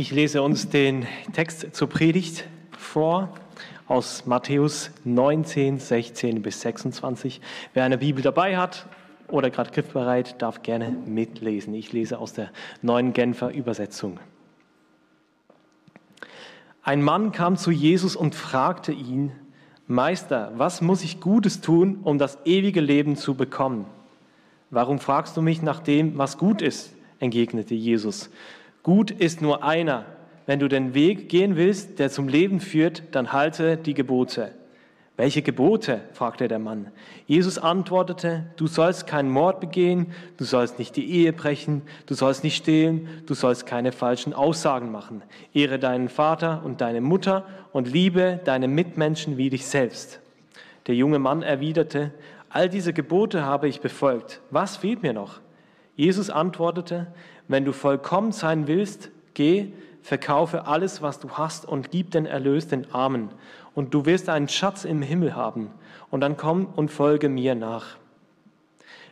Ich lese uns den Text zur Predigt vor aus Matthäus 19, 16 bis 26. Wer eine Bibel dabei hat oder gerade griffbereit, darf gerne mitlesen. Ich lese aus der neuen Genfer Übersetzung. Ein Mann kam zu Jesus und fragte ihn, Meister, was muss ich Gutes tun, um das ewige Leben zu bekommen? Warum fragst du mich nach dem, was gut ist? entgegnete Jesus. Gut ist nur einer. Wenn du den Weg gehen willst, der zum Leben führt, dann halte die Gebote. Welche Gebote? fragte der Mann. Jesus antwortete, du sollst keinen Mord begehen, du sollst nicht die Ehe brechen, du sollst nicht stehlen, du sollst keine falschen Aussagen machen. Ehre deinen Vater und deine Mutter und liebe deine Mitmenschen wie dich selbst. Der junge Mann erwiderte, all diese Gebote habe ich befolgt. Was fehlt mir noch? Jesus antwortete, wenn du vollkommen sein willst, geh, verkaufe alles, was du hast und gib den Erlös den Armen und du wirst einen Schatz im Himmel haben. Und dann komm und folge mir nach.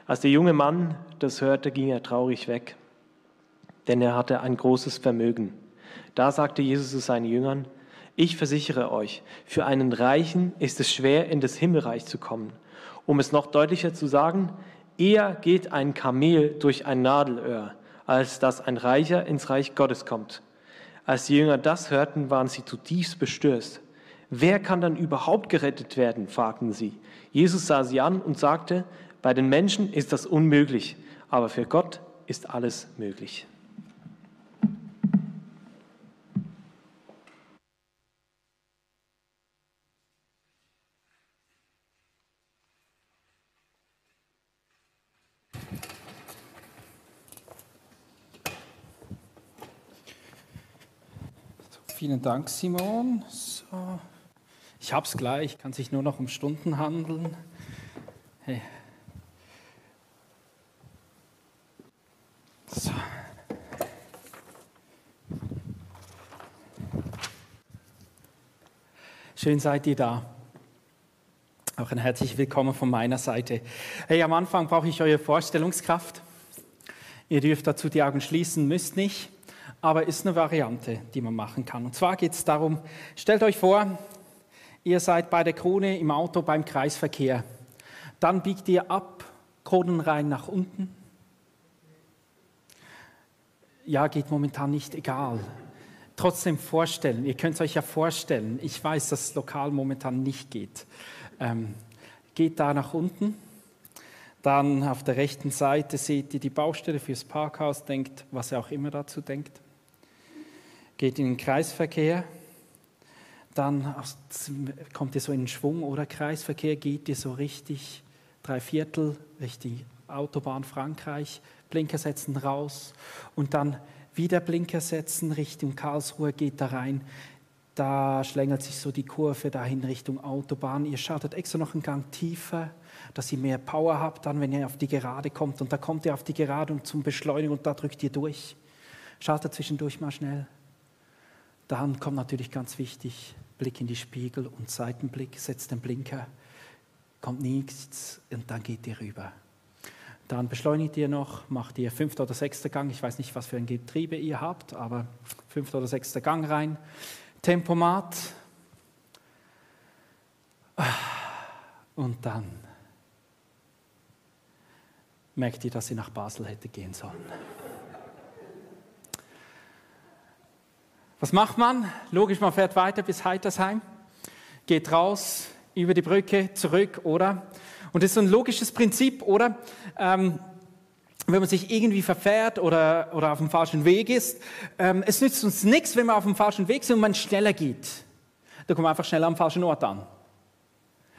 Als der junge Mann das hörte, ging er traurig weg, denn er hatte ein großes Vermögen. Da sagte Jesus zu seinen Jüngern, ich versichere euch, für einen Reichen ist es schwer, in das Himmelreich zu kommen. Um es noch deutlicher zu sagen, eher geht ein Kamel durch ein Nadelöhr, als dass ein Reicher ins Reich Gottes kommt. Als die Jünger das hörten, waren sie zutiefst bestürzt. Wer kann dann überhaupt gerettet werden? fragten sie. Jesus sah sie an und sagte, bei den Menschen ist das unmöglich, aber für Gott ist alles möglich. Vielen Dank, Simon. So. Ich habe es gleich, kann sich nur noch um Stunden handeln. Hey. So. Schön seid ihr da. Auch ein herzliches Willkommen von meiner Seite. Hey, am Anfang brauche ich eure Vorstellungskraft. Ihr dürft dazu die Augen schließen, müsst nicht, aber ist eine Variante, die man machen kann. Und zwar geht es darum, stellt euch vor, ihr seid bei der Krone im Auto beim Kreisverkehr. Dann biegt ihr ab, Kronenrhein nach unten. Ja, geht momentan nicht, egal. Trotzdem vorstellen, ihr könnt es euch ja vorstellen, ich weiß, dass es lokal momentan nicht geht. Ähm, geht da nach unten, dann auf der rechten Seite seht ihr die Baustelle fürs Parkhaus, denkt, was ihr auch immer dazu denkt. Geht in den Kreisverkehr, dann kommt ihr so in den Schwung oder Kreisverkehr, geht ihr so richtig drei Viertel Richtung Autobahn Frankreich, Blinker setzen raus und dann wieder Blinker setzen Richtung Karlsruhe, geht da rein. Da schlängelt sich so die Kurve dahin Richtung Autobahn. Ihr schaltet extra noch einen Gang tiefer, dass ihr mehr Power habt, dann wenn ihr auf die Gerade kommt. Und da kommt ihr auf die Gerade und zum Beschleunigen und da drückt ihr durch. Schaltet zwischendurch mal schnell. Dann kommt natürlich ganz wichtig, Blick in die Spiegel und Seitenblick, setzt den Blinker, kommt nichts und dann geht ihr rüber. Dann beschleunigt ihr noch, macht ihr fünfter oder sechster Gang, ich weiß nicht, was für ein Getriebe ihr habt, aber fünfter oder sechster Gang rein. Tempomat. Und dann merkt ihr, dass ihr nach Basel hätte gehen sollen. Was macht man? Logisch, man fährt weiter bis Heitersheim, geht raus, über die Brücke, zurück, oder? Und das ist ein logisches Prinzip, oder? Ähm, wenn man sich irgendwie verfährt oder, oder auf dem falschen Weg ist. Ähm, es nützt uns nichts, wenn wir auf dem falschen Weg sind und man schneller geht. Da kommen wir einfach schneller am falschen Ort an.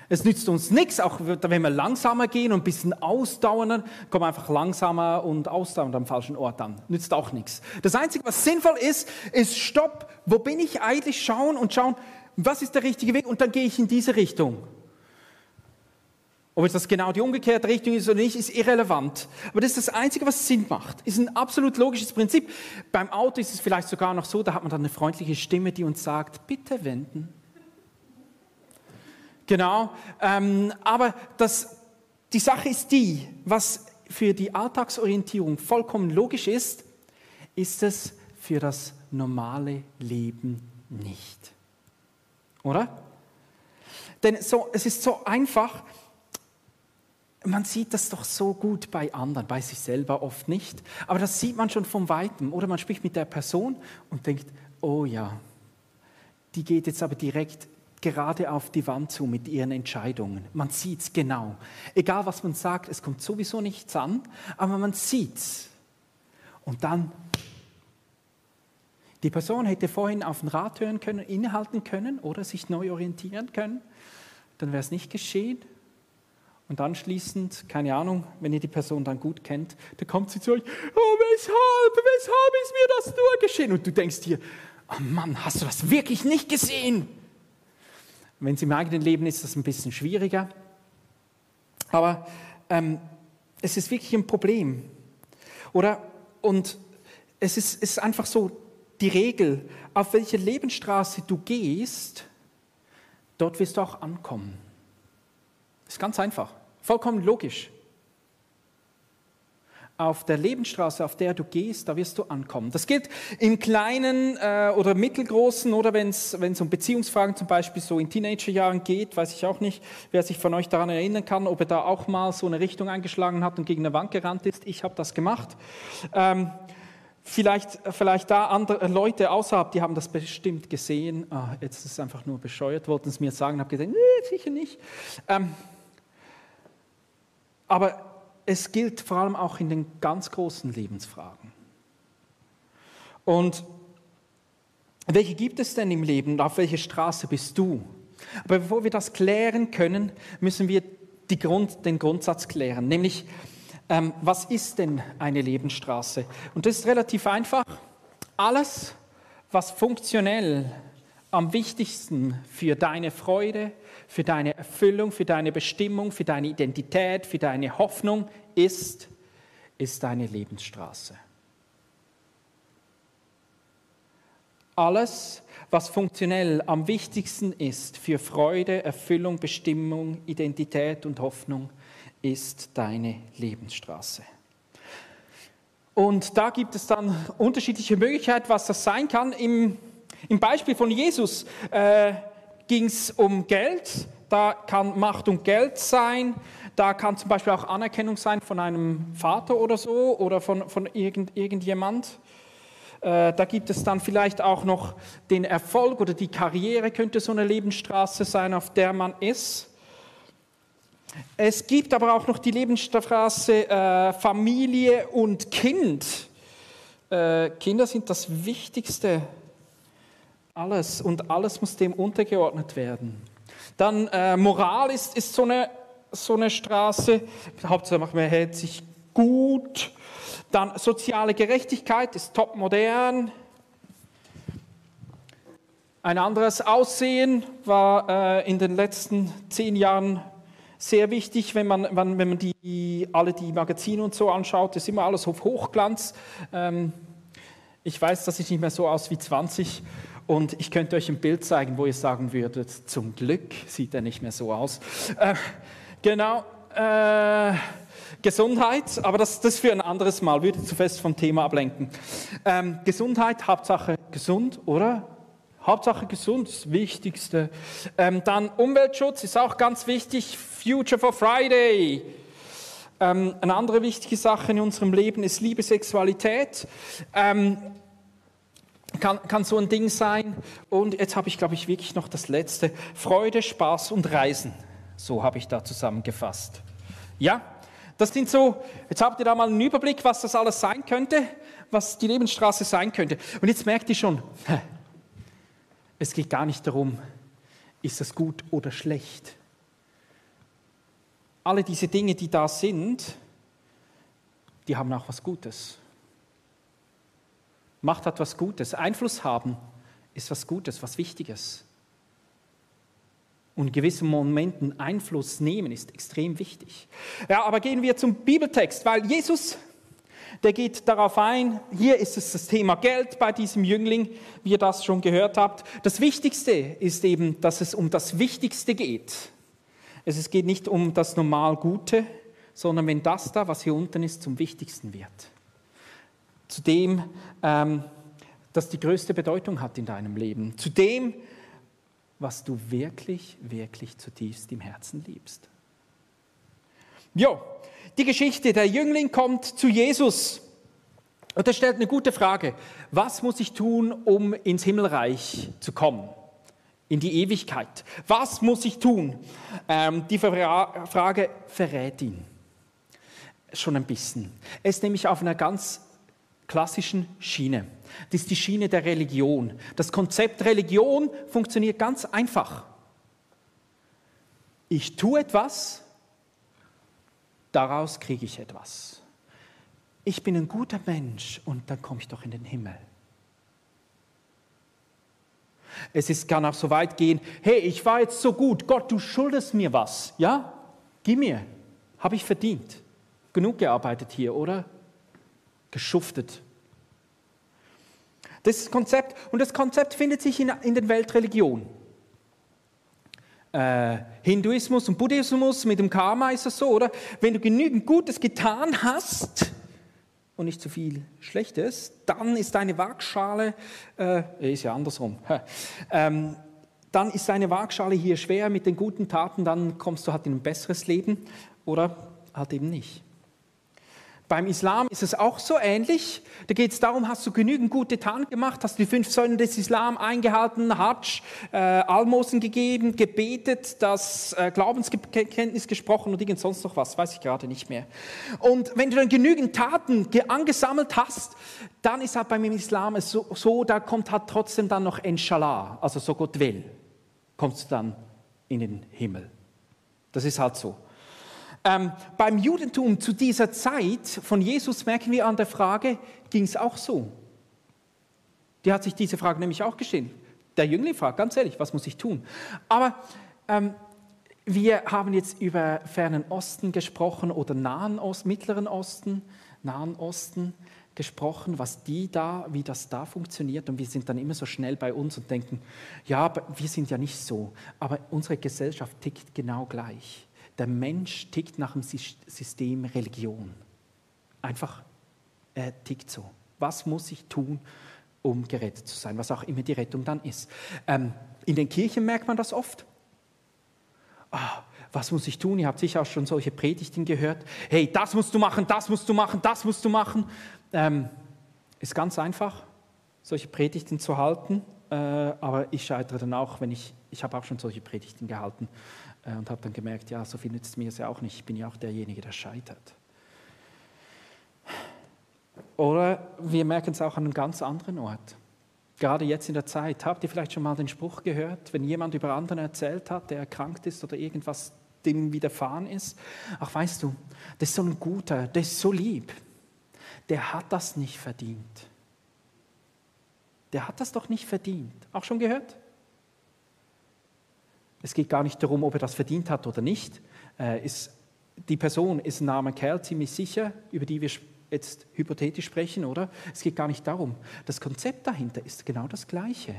Es nützt uns nichts, auch wenn wir langsamer gehen und ein bisschen ausdauernder, kommen wir einfach langsamer und ausdauernd am falschen Ort an. Nützt auch nichts. Das Einzige, was sinnvoll ist, ist Stopp. Wo bin ich eigentlich? Schauen und schauen, was ist der richtige Weg? Und dann gehe ich in diese Richtung. Ob jetzt das genau die umgekehrte Richtung ist oder nicht, ist irrelevant. Aber das ist das Einzige, was Sinn macht. Ist ein absolut logisches Prinzip. Beim Auto ist es vielleicht sogar noch so, da hat man dann eine freundliche Stimme, die uns sagt, bitte wenden. Genau. Ähm, aber das, die Sache ist die, was für die Alltagsorientierung vollkommen logisch ist, ist es für das normale Leben nicht. Oder? Denn so, es ist so einfach, man sieht das doch so gut bei anderen, bei sich selber oft nicht. Aber das sieht man schon von weitem. Oder man spricht mit der Person und denkt, oh ja, die geht jetzt aber direkt gerade auf die Wand zu mit ihren Entscheidungen. Man sieht es genau. Egal was man sagt, es kommt sowieso nichts an, aber man sieht es. Und dann, die Person hätte vorhin auf den Rat hören können, innehalten können oder sich neu orientieren können. Dann wäre es nicht geschehen. Und anschließend, keine Ahnung, wenn ihr die Person dann gut kennt, dann kommt sie zu euch, oh, weshalb, weshalb ist mir das nur geschehen? Und du denkst dir, oh Mann, hast du das wirklich nicht gesehen? Wenn es im eigenen Leben ist, ist das ein bisschen schwieriger. Aber ähm, es ist wirklich ein Problem. Oder? Und es ist, ist einfach so die Regel, auf welche Lebensstraße du gehst, dort wirst du auch ankommen. Ist ganz einfach, vollkommen logisch. Auf der Lebensstraße, auf der du gehst, da wirst du ankommen. Das gilt im Kleinen äh, oder Mittelgroßen oder wenn es um Beziehungsfragen zum Beispiel so in Teenagerjahren geht, weiß ich auch nicht, wer sich von euch daran erinnern kann, ob er da auch mal so eine Richtung eingeschlagen hat und gegen eine Wand gerannt ist. Ich habe das gemacht. Ähm, Vielleicht, vielleicht da andere Leute außerhalb, die haben das bestimmt gesehen. Ah, jetzt ist es einfach nur bescheuert, wollten es mir sagen, habe gesagt, nee, sicher nicht. Ähm, aber es gilt vor allem auch in den ganz großen Lebensfragen. Und welche gibt es denn im Leben und auf welche Straße bist du? Aber bevor wir das klären können, müssen wir Grund, den Grundsatz klären, nämlich ähm, was ist denn eine Lebensstraße? Und das ist relativ einfach. Alles, was funktionell am wichtigsten für deine Freude, für deine Erfüllung, für deine Bestimmung, für deine Identität, für deine Hoffnung ist, ist deine Lebensstraße. Alles, was funktionell am wichtigsten ist für Freude, Erfüllung, Bestimmung, Identität und Hoffnung, ist deine Lebensstraße. Und da gibt es dann unterschiedliche Möglichkeiten, was das sein kann. Im, im Beispiel von Jesus äh, ging es um Geld. Da kann Macht und Geld sein. Da kann zum Beispiel auch Anerkennung sein von einem Vater oder so oder von, von irgend, irgendjemand. Äh, da gibt es dann vielleicht auch noch den Erfolg oder die Karriere könnte so eine Lebensstraße sein, auf der man ist. Es gibt aber auch noch die Lebensstraße äh, Familie und Kind. Äh, Kinder sind das Wichtigste. Alles und alles muss dem untergeordnet werden. Dann äh, Moral ist, ist so, eine, so eine Straße. Hauptsache man hält sich gut. Dann soziale Gerechtigkeit ist top modern. Ein anderes Aussehen war äh, in den letzten zehn Jahren sehr wichtig, wenn man, wenn, man die, alle die Magazine und so anschaut, ist immer alles auf Hochglanz. Ähm, ich weiß, dass ich nicht mehr so aus wie 20 und ich könnte euch ein Bild zeigen, wo ihr sagen würdet, zum Glück sieht er nicht mehr so aus. Äh, genau. Äh, Gesundheit, aber das, das für ein anderes Mal, würde zu fest vom Thema ablenken. Ähm, Gesundheit, Hauptsache gesund, oder? Hauptsache gesund, das Wichtigste. Ähm, dann Umweltschutz ist auch ganz wichtig. Future for Friday. Ähm, eine andere wichtige Sache in unserem Leben ist Liebe, Sexualität. Ähm, kann, kann so ein Ding sein. Und jetzt habe ich, glaube ich, wirklich noch das Letzte. Freude, Spaß und Reisen. So habe ich da zusammengefasst. Ja, das sind so, jetzt habt ihr da mal einen Überblick, was das alles sein könnte, was die Lebensstraße sein könnte. Und jetzt merkt ihr schon, es geht gar nicht darum, ist das gut oder schlecht. Alle diese Dinge, die da sind, die haben auch was Gutes. Macht hat was Gutes. Einfluss haben ist was Gutes, was Wichtiges. Und in gewissen Momenten Einfluss nehmen ist extrem wichtig. Ja, aber gehen wir zum Bibeltext, weil Jesus der geht darauf ein, hier ist es das Thema Geld bei diesem Jüngling, wie ihr das schon gehört habt. Das Wichtigste ist eben, dass es um das Wichtigste geht. Es geht nicht um das normal Gute, sondern wenn das da, was hier unten ist, zum Wichtigsten wird. Zu dem, ähm, das die größte Bedeutung hat in deinem Leben, zu dem, was du wirklich, wirklich zutiefst im Herzen liebst. Jo, die Geschichte, der Jüngling kommt zu Jesus und er stellt eine gute Frage. Was muss ich tun, um ins Himmelreich zu kommen? In die Ewigkeit. Was muss ich tun? Ähm, die Frage verrät ihn schon ein bisschen. Er ist nämlich auf einer ganz klassischen Schiene. Das ist die Schiene der Religion. Das Konzept Religion funktioniert ganz einfach. Ich tue etwas, daraus kriege ich etwas. Ich bin ein guter Mensch und dann komme ich doch in den Himmel. Es ist, kann auch so weit gehen, hey, ich war jetzt so gut, Gott, du schuldest mir was, ja? Gib mir, habe ich verdient. Genug gearbeitet hier, oder? Geschuftet. Das Konzept, und das Konzept findet sich in, in den Weltreligionen. Äh, Hinduismus und Buddhismus mit dem Karma ist es so, oder? Wenn du genügend Gutes getan hast und nicht zu viel Schlechtes, dann ist deine Waagschale, äh, ist ja andersrum, ähm, dann ist deine Waagschale hier schwer mit den guten Taten, dann kommst du halt in ein besseres Leben oder halt eben nicht. Beim Islam ist es auch so ähnlich. Da geht es darum, hast du genügend gute Taten gemacht, hast du die fünf Säulen des Islam eingehalten, Hajj, äh, Almosen gegeben, gebetet, das äh, Glaubenskenntnis gesprochen und irgend sonst noch was, weiß ich gerade nicht mehr. Und wenn du dann genügend Taten angesammelt hast, dann ist halt beim Islam so, so, da kommt halt trotzdem dann noch Inshallah, also so Gott will, kommst du dann in den Himmel. Das ist halt so. Ähm, beim Judentum zu dieser Zeit von Jesus merken wir an der Frage, ging es auch so. Die hat sich diese Frage nämlich auch gestellt. Der Jüngling fragt, ganz ehrlich, was muss ich tun? Aber ähm, wir haben jetzt über fernen Osten gesprochen oder Nahen Osten, Mittleren Osten, Nahen Osten gesprochen, was die da, wie das da funktioniert. Und wir sind dann immer so schnell bei uns und denken, ja, wir sind ja nicht so. Aber unsere Gesellschaft tickt genau gleich. Der Mensch tickt nach dem System Religion. Einfach, er tickt so. Was muss ich tun, um gerettet zu sein? Was auch immer die Rettung dann ist. Ähm, in den Kirchen merkt man das oft. Ah, was muss ich tun? Ihr habt sicher auch schon solche Predigten gehört. Hey, das musst du machen, das musst du machen, das musst du machen. Ähm, ist ganz einfach, solche Predigten zu halten. Äh, aber ich scheitere dann auch, wenn ich, ich habe auch schon solche Predigten gehalten äh, und habe dann gemerkt, ja, so viel nützt mir es ja auch nicht. Ich bin ja auch derjenige, der scheitert. Oder wir merken es auch an einem ganz anderen Ort. Gerade jetzt in der Zeit, habt ihr vielleicht schon mal den Spruch gehört, wenn jemand über anderen erzählt hat, der erkrankt ist oder irgendwas dem widerfahren ist? Ach, weißt du, das ist so ein guter, der ist so lieb. Der hat das nicht verdient. Der hat das doch nicht verdient. Auch schon gehört? Es geht gar nicht darum, ob er das verdient hat oder nicht. Äh, ist, die Person ist ein armer Kerl, ziemlich sicher, über die wir jetzt hypothetisch sprechen, oder? Es geht gar nicht darum. Das Konzept dahinter ist genau das Gleiche.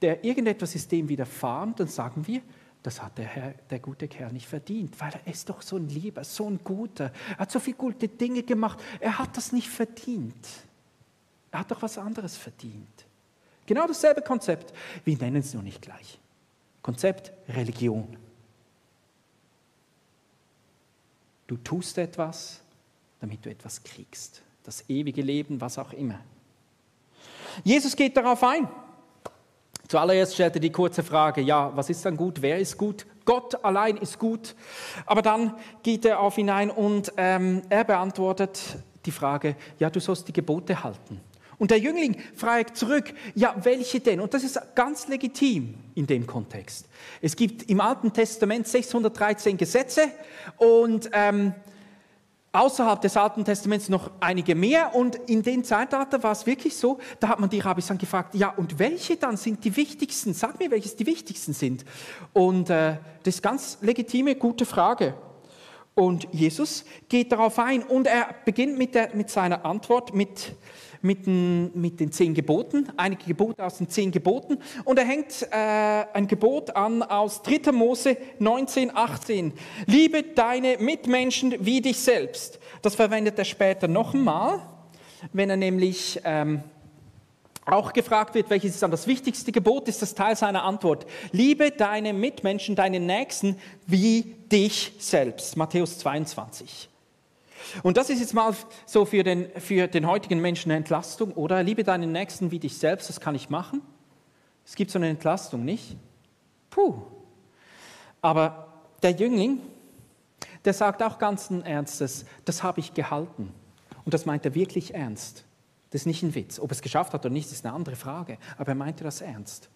Der irgendetwas ist dem widerfahren, dann sagen wir, das hat der, Herr, der gute Kerl nicht verdient, weil er ist doch so ein Lieber, so ein Guter. Er hat so viele gute Dinge gemacht. Er hat das nicht verdient. Er hat doch was anderes verdient. Genau dasselbe Konzept. Wir nennen es nur nicht gleich. Konzept Religion. Du tust etwas, damit du etwas kriegst. Das ewige Leben, was auch immer. Jesus geht darauf ein. Zuallererst stellt er die kurze Frage, ja, was ist dann gut, wer ist gut? Gott allein ist gut. Aber dann geht er auf ihn ein und ähm, er beantwortet die Frage, ja, du sollst die Gebote halten. Und der Jüngling fragt zurück, ja, welche denn? Und das ist ganz legitim in dem Kontext. Es gibt im Alten Testament 613 Gesetze und ähm, außerhalb des Alten Testaments noch einige mehr. Und in den Zeitalter war es wirklich so, da hat man die Rabbis dann gefragt, ja, und welche dann sind die wichtigsten? Sag mir, welches die wichtigsten sind. Und äh, das ist ganz legitime, gute Frage. Und Jesus geht darauf ein und er beginnt mit, der, mit seiner Antwort mit mit den, mit den zehn Geboten, einige Gebote aus den zehn Geboten. Und er hängt äh, ein Gebot an aus 3. Mose 19, 18. Liebe deine Mitmenschen wie dich selbst. Das verwendet er später noch einmal, wenn er nämlich ähm, auch gefragt wird, welches ist dann das wichtigste Gebot, ist das Teil seiner Antwort. Liebe deine Mitmenschen, deine Nächsten wie dich selbst. Matthäus 22. Und das ist jetzt mal so für den, für den heutigen Menschen eine Entlastung, oder? Liebe deinen Nächsten wie dich selbst, das kann ich machen. Es gibt so eine Entlastung, nicht? Puh. Aber der Jüngling, der sagt auch ganz Ernstes, das habe ich gehalten. Und das meint er wirklich ernst. Das ist nicht ein Witz. Ob er es geschafft hat oder nicht, ist eine andere Frage. Aber er meinte das ernst.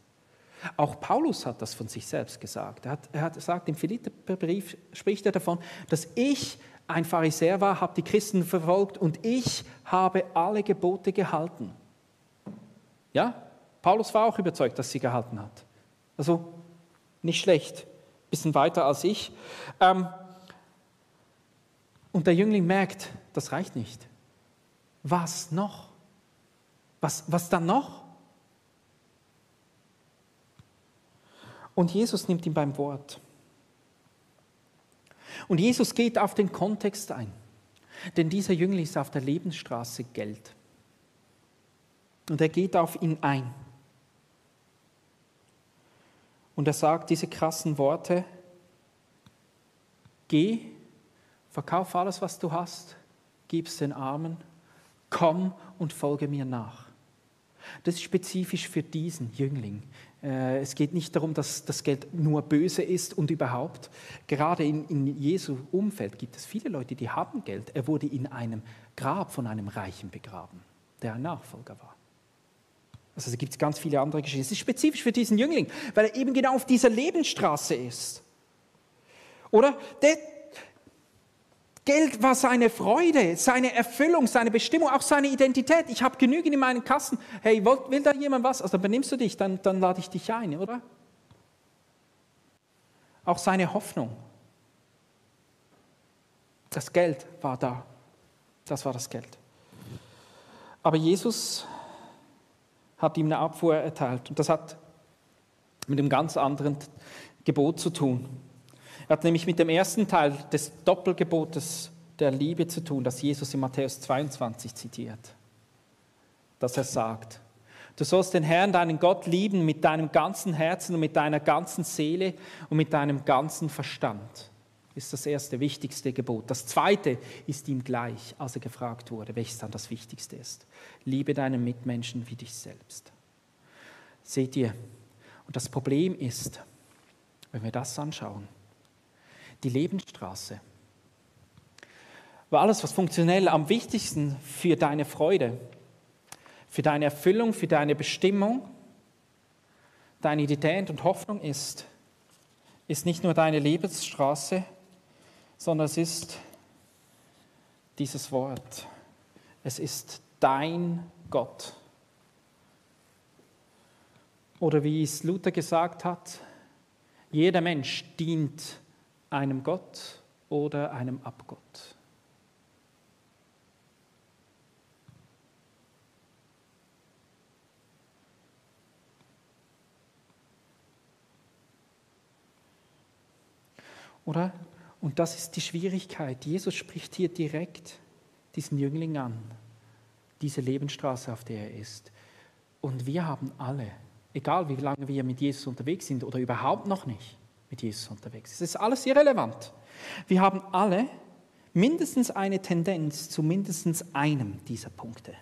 Auch Paulus hat das von sich selbst gesagt. Er hat, er hat gesagt, im Philipperbrief spricht er davon, dass ich ein Pharisäer war, habe die Christen verfolgt und ich habe alle Gebote gehalten. Ja, Paulus war auch überzeugt, dass sie gehalten hat. Also nicht schlecht, bisschen weiter als ich. Ähm, und der Jüngling merkt, das reicht nicht. Was noch? Was, was dann noch? Und Jesus nimmt ihn beim Wort. Und Jesus geht auf den Kontext ein. Denn dieser Jüngling ist auf der Lebensstraße Geld. Und er geht auf ihn ein. Und er sagt diese krassen Worte, geh, verkauf alles, was du hast, gib es den Armen, komm und folge mir nach. Das ist spezifisch für diesen Jüngling. Äh, es geht nicht darum, dass das Geld nur böse ist und überhaupt. Gerade in, in Jesu Umfeld gibt es viele Leute, die haben Geld. Er wurde in einem Grab von einem Reichen begraben, der ein Nachfolger war. Also es gibt ganz viele andere Geschichten. Es ist spezifisch für diesen Jüngling, weil er eben genau auf dieser Lebensstraße ist. Oder? Der, Geld war seine Freude, seine Erfüllung, seine Bestimmung, auch seine Identität. Ich habe genügend in meinen Kassen. Hey, will, will da jemand was? Also dann benimmst du dich, dann, dann lade ich dich ein, oder? Auch seine Hoffnung. Das Geld war da. Das war das Geld. Aber Jesus hat ihm eine Abfuhr erteilt. Und das hat mit einem ganz anderen Gebot zu tun. Er hat nämlich mit dem ersten Teil des Doppelgebotes der Liebe zu tun, das Jesus in Matthäus 22 zitiert. Dass er sagt, du sollst den Herrn, deinen Gott, lieben mit deinem ganzen Herzen und mit deiner ganzen Seele und mit deinem ganzen Verstand. Ist das erste, wichtigste Gebot. Das zweite ist ihm gleich, als er gefragt wurde, welches dann das wichtigste ist. Liebe deinen Mitmenschen wie dich selbst. Seht ihr, und das Problem ist, wenn wir das anschauen, die Lebensstraße. War alles, was funktionell am wichtigsten für deine Freude, für deine Erfüllung, für deine Bestimmung, deine Identität und Hoffnung ist, ist nicht nur deine Lebensstraße, sondern es ist dieses Wort. Es ist dein Gott. Oder wie es Luther gesagt hat, jeder Mensch dient einem Gott oder einem Abgott. Oder? Und das ist die Schwierigkeit. Jesus spricht hier direkt diesen Jüngling an, diese Lebensstraße, auf der er ist. Und wir haben alle, egal wie lange wir mit Jesus unterwegs sind oder überhaupt noch nicht, mit Jesus unterwegs ist. Es ist alles irrelevant. Wir haben alle mindestens eine Tendenz zu mindestens einem dieser Punkte.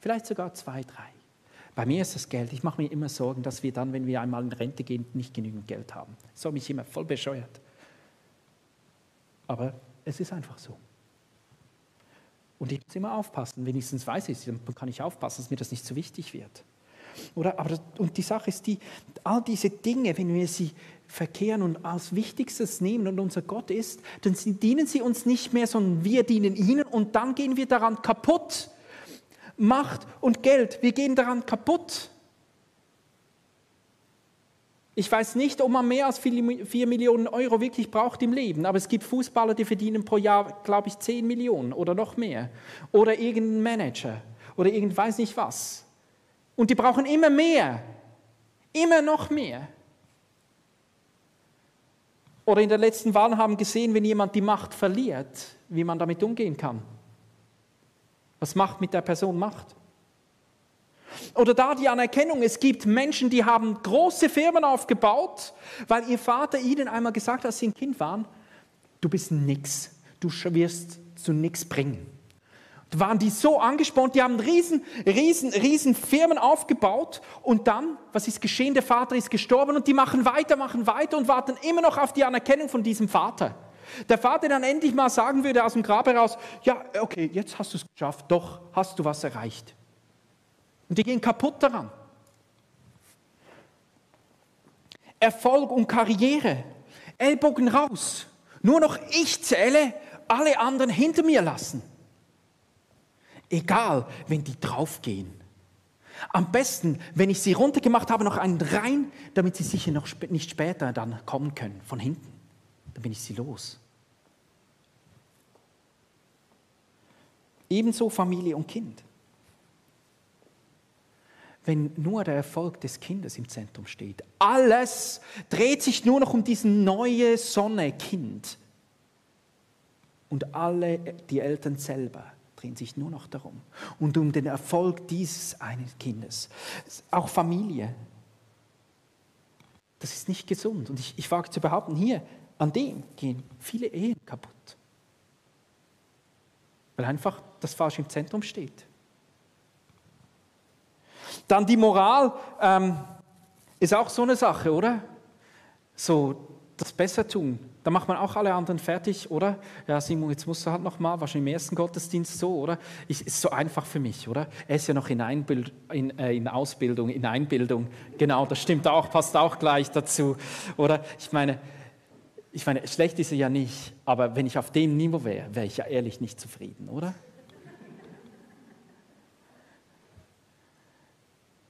Vielleicht sogar zwei, drei. Bei mir ist das Geld. Ich mache mir immer Sorgen, dass wir dann, wenn wir einmal in Rente gehen, nicht genügend Geld haben. Hat mich immer voll bescheuert. Aber es ist einfach so. Und ich muss immer aufpassen. Wenigstens weiß ich es, dann kann ich aufpassen, dass mir das nicht so wichtig wird. Oder, aber, und die Sache ist die, all diese Dinge, wenn wir sie verkehren und als Wichtigstes nehmen und unser Gott ist, dann dienen sie uns nicht mehr, sondern wir dienen ihnen und dann gehen wir daran kaputt. Macht und Geld, wir gehen daran kaputt. Ich weiß nicht, ob man mehr als 4 Millionen Euro wirklich braucht im Leben, aber es gibt Fußballer, die verdienen pro Jahr, glaube ich, 10 Millionen oder noch mehr. Oder irgendein Manager oder irgend weiß nicht was. Und die brauchen immer mehr, immer noch mehr. Oder in der letzten Wahl haben gesehen, wenn jemand die Macht verliert, wie man damit umgehen kann. Was Macht mit der Person macht. Oder da die Anerkennung, es gibt Menschen, die haben große Firmen aufgebaut, weil ihr Vater ihnen einmal gesagt hat, als sie ein Kind waren, du bist nix, du wirst zu nichts bringen. Waren die so angespornt, die haben riesen, riesen, riesen Firmen aufgebaut und dann, was ist geschehen? Der Vater ist gestorben und die machen weiter, machen weiter und warten immer noch auf die Anerkennung von diesem Vater. Der Vater dann endlich mal sagen würde aus dem Grab heraus, ja, okay, jetzt hast du es geschafft, doch hast du was erreicht. Und die gehen kaputt daran. Erfolg und Karriere, Ellbogen raus, nur noch ich zähle, alle anderen hinter mir lassen. Egal, wenn die draufgehen. Am besten, wenn ich sie runtergemacht habe, noch einen rein, damit sie sicher noch nicht später dann kommen können, von hinten. Dann bin ich sie los. Ebenso Familie und Kind. Wenn nur der Erfolg des Kindes im Zentrum steht, alles dreht sich nur noch um diesen neue Sonne Kind. Und alle, die Eltern selber, drehen sich nur noch darum und um den Erfolg dieses einen Kindes. Auch Familie. Das ist nicht gesund. Und ich, ich wage zu behaupten, hier an dem gehen viele Ehen kaputt. Weil einfach das Falsche im Zentrum steht. Dann die Moral ähm, ist auch so eine Sache, oder? So das Bessertun. Da macht man auch alle anderen fertig, oder? Ja, Simon, jetzt musst du halt noch mal, wahrscheinlich im ersten Gottesdienst so, oder? Ich, ist so einfach für mich, oder? Er ist ja noch in, Einbild, in, äh, in Ausbildung, in Einbildung. Genau, das stimmt auch, passt auch gleich dazu, oder? Ich meine, ich meine, schlecht ist er ja nicht, aber wenn ich auf dem Niveau wäre, wäre ich ja ehrlich nicht zufrieden, oder?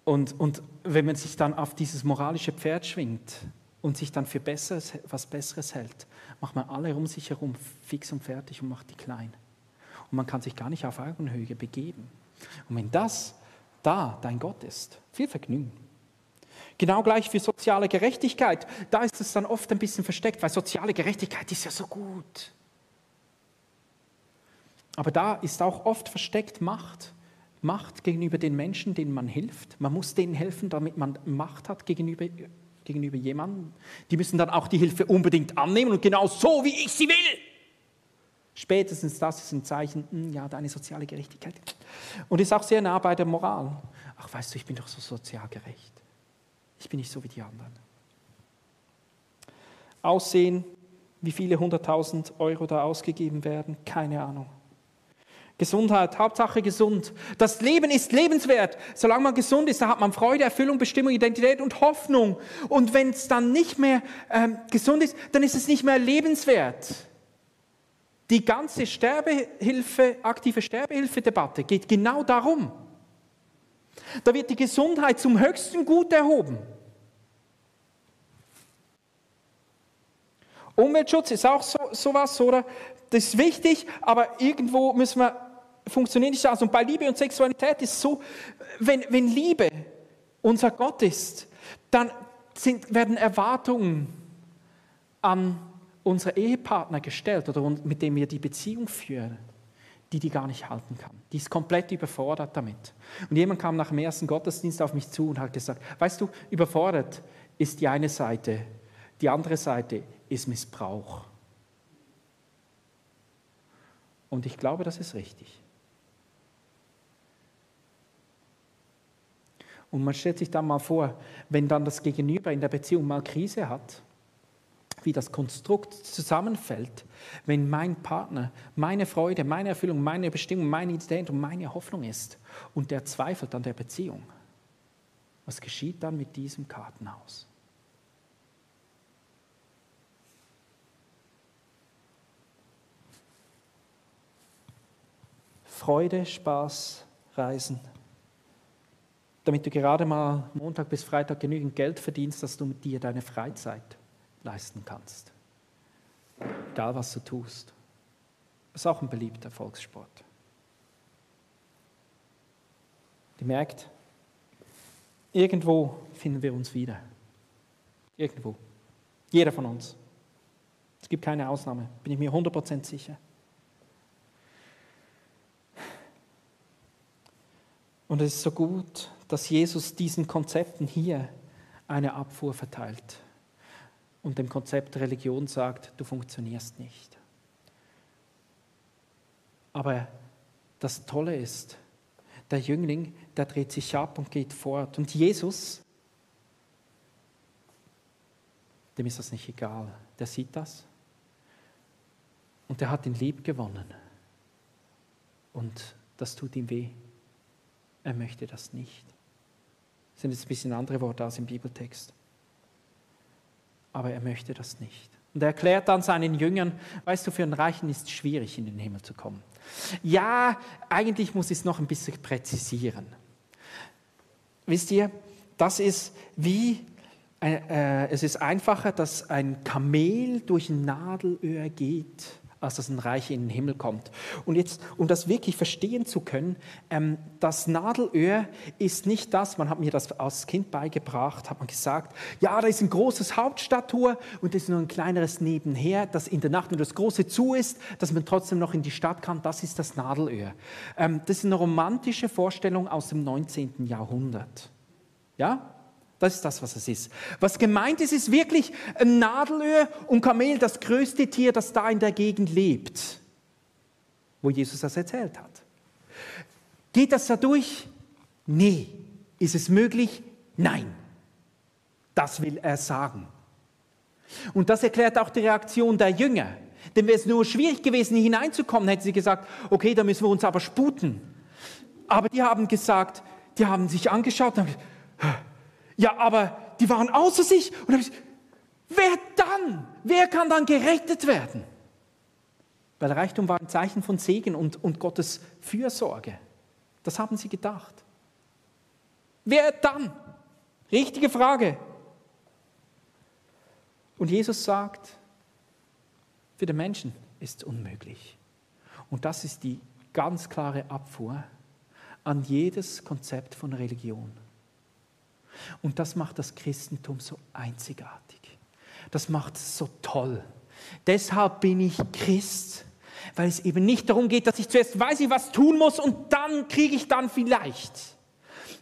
Und, und wenn man sich dann auf dieses moralische Pferd schwingt, und sich dann für Besseres, was Besseres hält, macht man alle um sich herum fix und fertig und macht die klein. Und man kann sich gar nicht auf Augenhöhe begeben. Und wenn das da dein Gott ist, viel Vergnügen. Genau gleich für soziale Gerechtigkeit. Da ist es dann oft ein bisschen versteckt, weil soziale Gerechtigkeit ist ja so gut. Aber da ist auch oft versteckt Macht. Macht gegenüber den Menschen, denen man hilft. Man muss denen helfen, damit man Macht hat gegenüber gegenüber jemandem. Die müssen dann auch die Hilfe unbedingt annehmen und genau so, wie ich sie will. Spätestens das ist ein Zeichen, hm, ja, deine soziale Gerechtigkeit. Und ist auch sehr nah bei der Moral. Ach, weißt du, ich bin doch so sozial gerecht. Ich bin nicht so wie die anderen. Aussehen, wie viele hunderttausend Euro da ausgegeben werden, keine Ahnung. Gesundheit, Hauptsache gesund. Das Leben ist lebenswert. Solange man gesund ist, da hat man Freude, Erfüllung, Bestimmung, Identität und Hoffnung. Und wenn es dann nicht mehr ähm, gesund ist, dann ist es nicht mehr lebenswert. Die ganze Sterbehilfe, aktive Sterbehilfedebatte geht genau darum. Da wird die Gesundheit zum höchsten Gut erhoben. Umweltschutz ist auch so, sowas, oder? Das ist wichtig, aber irgendwo müssen wir funktioniert nicht aus. Und bei Liebe und Sexualität ist es so, wenn, wenn Liebe unser Gott ist, dann sind, werden Erwartungen an unsere Ehepartner gestellt oder mit dem wir die Beziehung führen, die die gar nicht halten kann. Die ist komplett überfordert damit. Und jemand kam nach dem ersten Gottesdienst auf mich zu und hat gesagt, weißt du, überfordert ist die eine Seite, die andere Seite ist Missbrauch. Und ich glaube, das ist richtig. Und man stellt sich dann mal vor, wenn dann das Gegenüber in der Beziehung mal Krise hat, wie das Konstrukt zusammenfällt, wenn mein Partner meine Freude, meine Erfüllung, meine Bestimmung, meine Identität und meine Hoffnung ist und der zweifelt an der Beziehung. Was geschieht dann mit diesem Kartenhaus? Freude, Spaß, Reisen, damit du gerade mal Montag bis Freitag genügend Geld verdienst, dass du dir deine Freizeit leisten kannst. Egal, was du tust. Das ist auch ein beliebter Volkssport. Ihr merkt, irgendwo finden wir uns wieder. Irgendwo. Jeder von uns. Es gibt keine Ausnahme, bin ich mir 100% sicher. Und es ist so gut, dass Jesus diesen Konzepten hier eine Abfuhr verteilt und dem Konzept Religion sagt, du funktionierst nicht. Aber das Tolle ist, der Jüngling, der dreht sich ab und geht fort. Und Jesus, dem ist das nicht egal. Der sieht das und der hat ihn lieb gewonnen. Und das tut ihm weh. Er möchte das nicht. Sind jetzt ein bisschen andere Worte als im Bibeltext. Aber er möchte das nicht. Und er erklärt dann seinen Jüngern, weißt du, für einen Reichen ist es schwierig, in den Himmel zu kommen. Ja, eigentlich muss ich es noch ein bisschen präzisieren. Wisst ihr, das ist wie, äh, es ist einfacher, dass ein Kamel durch ein Nadelöhr geht, als dass ein Reich in den Himmel kommt. Und jetzt, um das wirklich verstehen zu können, ähm, das Nadelöhr ist nicht das, man hat mir das als Kind beigebracht, hat man gesagt, ja, da ist ein großes Hauptstadttor und das ist nur ein kleineres nebenher, das in der Nacht, wenn das große zu ist, dass man trotzdem noch in die Stadt kann, das ist das Nadelöhr. Ähm, das ist eine romantische Vorstellung aus dem 19. Jahrhundert. Ja? Das ist das, was es ist. Was gemeint ist, ist wirklich ein Nadelöhr und Kamel, das größte Tier, das da in der Gegend lebt, wo Jesus das erzählt hat. Geht das da durch? Nee. Ist es möglich? Nein. Das will er sagen. Und das erklärt auch die Reaktion der Jünger. Denn wäre es nur schwierig gewesen, hineinzukommen, hätten sie gesagt, okay, da müssen wir uns aber sputen. Aber die haben gesagt, die haben sich angeschaut und haben gesagt, ja, aber die waren außer sich. Und ich, wer dann? Wer kann dann gerettet werden? Weil Reichtum war ein Zeichen von Segen und, und Gottes Fürsorge. Das haben sie gedacht. Wer dann? Richtige Frage. Und Jesus sagt, für den Menschen ist es unmöglich. Und das ist die ganz klare Abfuhr an jedes Konzept von Religion. Und das macht das Christentum so einzigartig. Das macht es so toll. Deshalb bin ich Christ, weil es eben nicht darum geht, dass ich zuerst weiß, ich was tun muss und dann kriege ich dann vielleicht,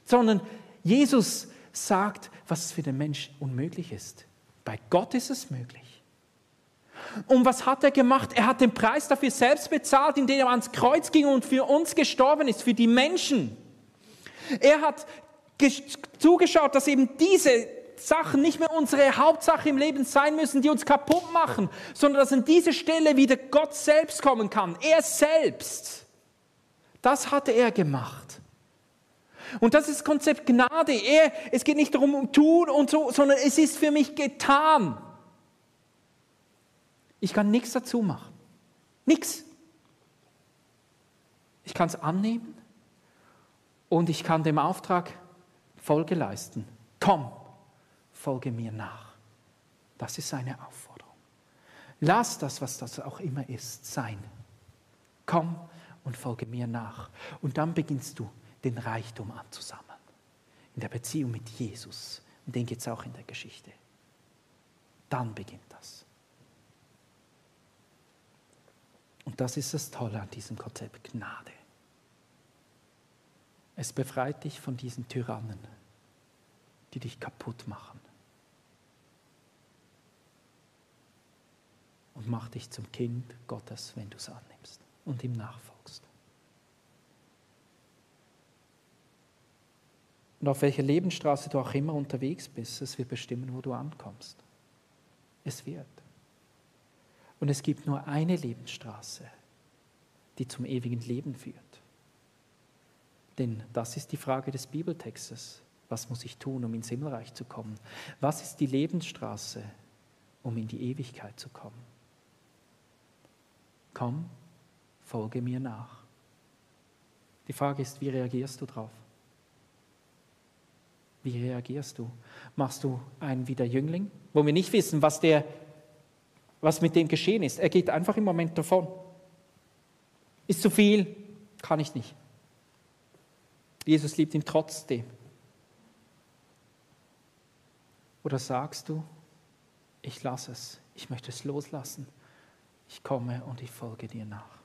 sondern Jesus sagt, was für den Mensch unmöglich ist. Bei Gott ist es möglich. Und was hat er gemacht? Er hat den Preis dafür selbst bezahlt, indem er ans Kreuz ging und für uns gestorben ist, für die Menschen. Er hat zugeschaut, dass eben diese Sachen nicht mehr unsere Hauptsache im Leben sein müssen, die uns kaputt machen, sondern dass an diese Stelle wieder Gott selbst kommen kann. Er selbst. Das hatte er gemacht. Und das ist das Konzept Gnade. Er, es geht nicht darum, um tun und so, sondern es ist für mich getan. Ich kann nichts dazu machen. Nichts. Ich kann es annehmen und ich kann dem Auftrag Folge leisten. Komm, folge mir nach. Das ist seine Aufforderung. Lass das, was das auch immer ist, sein. Komm und folge mir nach. Und dann beginnst du, den Reichtum anzusammeln. In der Beziehung mit Jesus. Und den geht es auch in der Geschichte. Dann beginnt das. Und das ist das Tolle an diesem Konzept Gnade. Es befreit dich von diesen Tyrannen, die dich kaputt machen. Und macht dich zum Kind Gottes, wenn du es annimmst und ihm nachfolgst. Und auf welcher Lebensstraße du auch immer unterwegs bist, es wird bestimmen, wo du ankommst. Es wird. Und es gibt nur eine Lebensstraße, die zum ewigen Leben führt. Denn das ist die Frage des Bibeltextes. Was muss ich tun, um ins Himmelreich zu kommen? Was ist die Lebensstraße, um in die Ewigkeit zu kommen? Komm, folge mir nach. Die Frage ist, wie reagierst du drauf? Wie reagierst du? Machst du einen wie der Jüngling, wo wir nicht wissen, was, der, was mit dem geschehen ist? Er geht einfach im Moment davon. Ist zu viel, kann ich nicht. Jesus liebt ihn trotzdem. Oder sagst du, ich lasse es, ich möchte es loslassen, ich komme und ich folge dir nach.